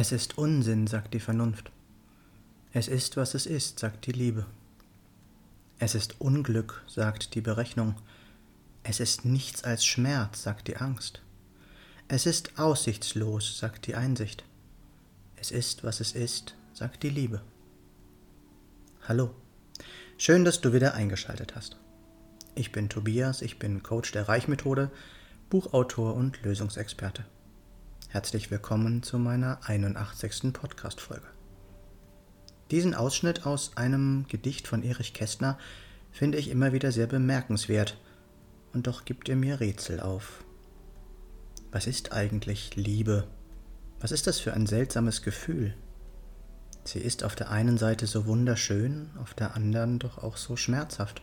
Es ist Unsinn, sagt die Vernunft. Es ist, was es ist, sagt die Liebe. Es ist Unglück, sagt die Berechnung. Es ist nichts als Schmerz, sagt die Angst. Es ist aussichtslos, sagt die Einsicht. Es ist, was es ist, sagt die Liebe. Hallo, schön, dass du wieder eingeschaltet hast. Ich bin Tobias, ich bin Coach der Reichmethode, Buchautor und Lösungsexperte. Herzlich willkommen zu meiner 81. Podcast-Folge. Diesen Ausschnitt aus einem Gedicht von Erich Kästner finde ich immer wieder sehr bemerkenswert, und doch gibt er mir Rätsel auf. Was ist eigentlich Liebe? Was ist das für ein seltsames Gefühl? Sie ist auf der einen Seite so wunderschön, auf der anderen doch auch so schmerzhaft.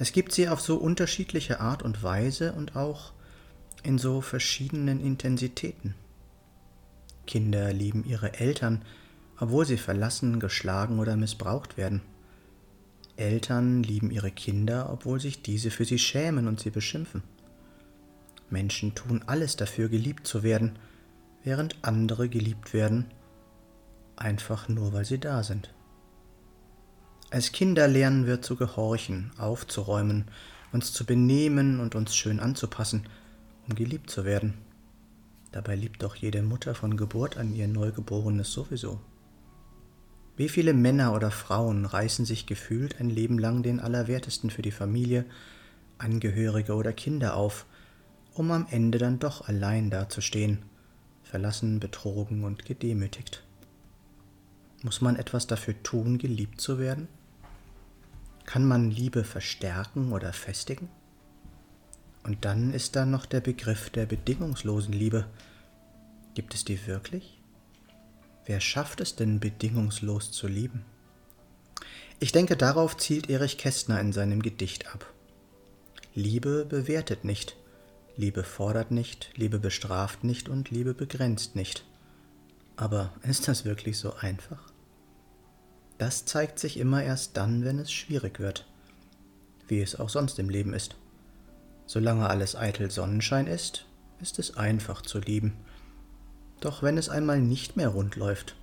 Es gibt sie auf so unterschiedliche Art und Weise und auch in so verschiedenen Intensitäten. Kinder lieben ihre Eltern, obwohl sie verlassen, geschlagen oder missbraucht werden. Eltern lieben ihre Kinder, obwohl sich diese für sie schämen und sie beschimpfen. Menschen tun alles dafür, geliebt zu werden, während andere geliebt werden, einfach nur weil sie da sind. Als Kinder lernen wir zu gehorchen, aufzuräumen, uns zu benehmen und uns schön anzupassen, um geliebt zu werden. Dabei liebt doch jede Mutter von Geburt an ihr Neugeborenes sowieso. Wie viele Männer oder Frauen reißen sich gefühlt ein Leben lang den Allerwertesten für die Familie, Angehörige oder Kinder auf, um am Ende dann doch allein dazustehen, verlassen, betrogen und gedemütigt. Muss man etwas dafür tun, geliebt zu werden? Kann man Liebe verstärken oder festigen? Und dann ist da noch der Begriff der bedingungslosen Liebe. Gibt es die wirklich? Wer schafft es denn bedingungslos zu lieben? Ich denke, darauf zielt Erich Kästner in seinem Gedicht ab. Liebe bewertet nicht, Liebe fordert nicht, Liebe bestraft nicht und Liebe begrenzt nicht. Aber ist das wirklich so einfach? Das zeigt sich immer erst dann, wenn es schwierig wird, wie es auch sonst im Leben ist. Solange alles eitel Sonnenschein ist, ist es einfach zu lieben. Doch wenn es einmal nicht mehr rund läuft,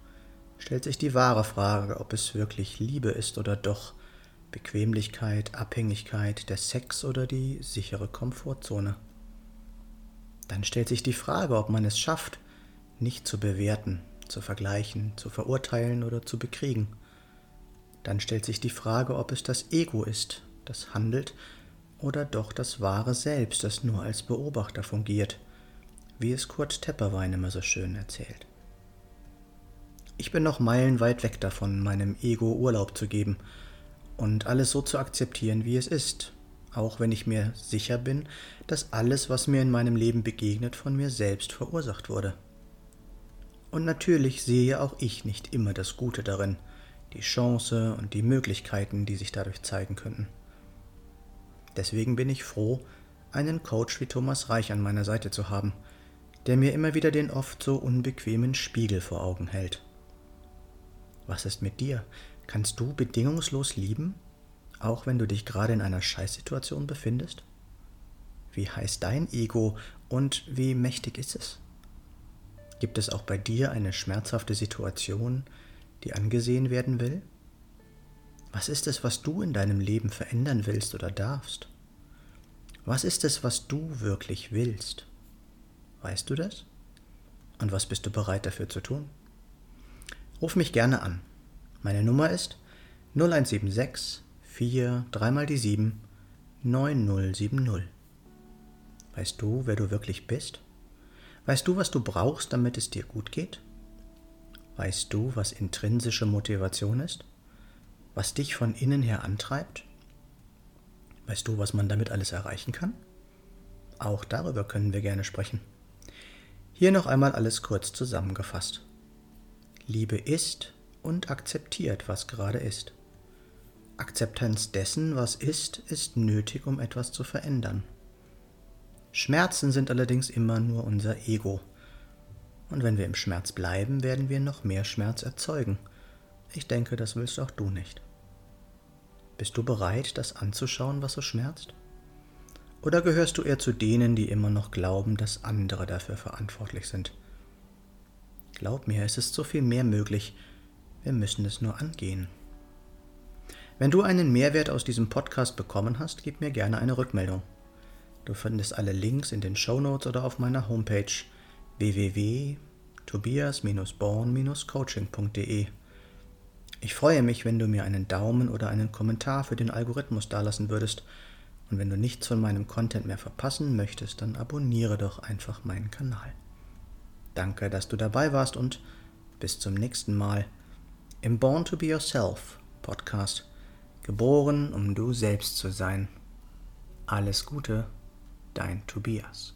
stellt sich die wahre Frage, ob es wirklich Liebe ist oder doch Bequemlichkeit, Abhängigkeit, der Sex oder die sichere Komfortzone. Dann stellt sich die Frage, ob man es schafft, nicht zu bewerten, zu vergleichen, zu verurteilen oder zu bekriegen. Dann stellt sich die Frage, ob es das Ego ist, das handelt, oder doch das wahre Selbst, das nur als Beobachter fungiert, wie es Kurt Tepperwein immer so schön erzählt. Ich bin noch meilenweit weg davon, meinem Ego Urlaub zu geben und alles so zu akzeptieren, wie es ist, auch wenn ich mir sicher bin, dass alles, was mir in meinem Leben begegnet, von mir selbst verursacht wurde. Und natürlich sehe auch ich nicht immer das Gute darin, die Chance und die Möglichkeiten, die sich dadurch zeigen könnten. Deswegen bin ich froh, einen Coach wie Thomas Reich an meiner Seite zu haben, der mir immer wieder den oft so unbequemen Spiegel vor Augen hält. Was ist mit dir? Kannst du bedingungslos lieben, auch wenn du dich gerade in einer Scheißsituation befindest? Wie heißt dein Ego und wie mächtig ist es? Gibt es auch bei dir eine schmerzhafte Situation, die angesehen werden will? Was ist es, was du in deinem Leben verändern willst oder darfst? Was ist es, was du wirklich willst? Weißt du das? Und was bist du bereit dafür zu tun? Ruf mich gerne an. Meine Nummer ist 0176 4 3 mal die 7 9070. Weißt du, wer du wirklich bist? Weißt du, was du brauchst, damit es dir gut geht? Weißt du, was intrinsische Motivation ist? Was dich von innen her antreibt? Weißt du, was man damit alles erreichen kann? Auch darüber können wir gerne sprechen. Hier noch einmal alles kurz zusammengefasst. Liebe ist und akzeptiert, was gerade ist. Akzeptanz dessen, was ist, ist nötig, um etwas zu verändern. Schmerzen sind allerdings immer nur unser Ego. Und wenn wir im Schmerz bleiben, werden wir noch mehr Schmerz erzeugen – ich denke, das willst auch du nicht. Bist du bereit, das anzuschauen, was so schmerzt? Oder gehörst du eher zu denen, die immer noch glauben, dass andere dafür verantwortlich sind? Glaub mir, es ist so viel mehr möglich. Wir müssen es nur angehen. Wenn du einen Mehrwert aus diesem Podcast bekommen hast, gib mir gerne eine Rückmeldung. Du findest alle Links in den Show Notes oder auf meiner Homepage www.tobias-born-coaching.de. Ich freue mich, wenn du mir einen Daumen oder einen Kommentar für den Algorithmus dalassen würdest. Und wenn du nichts von meinem Content mehr verpassen möchtest, dann abonniere doch einfach meinen Kanal. Danke, dass du dabei warst und bis zum nächsten Mal im Born to Be Yourself Podcast. Geboren, um du selbst zu sein. Alles Gute, dein Tobias.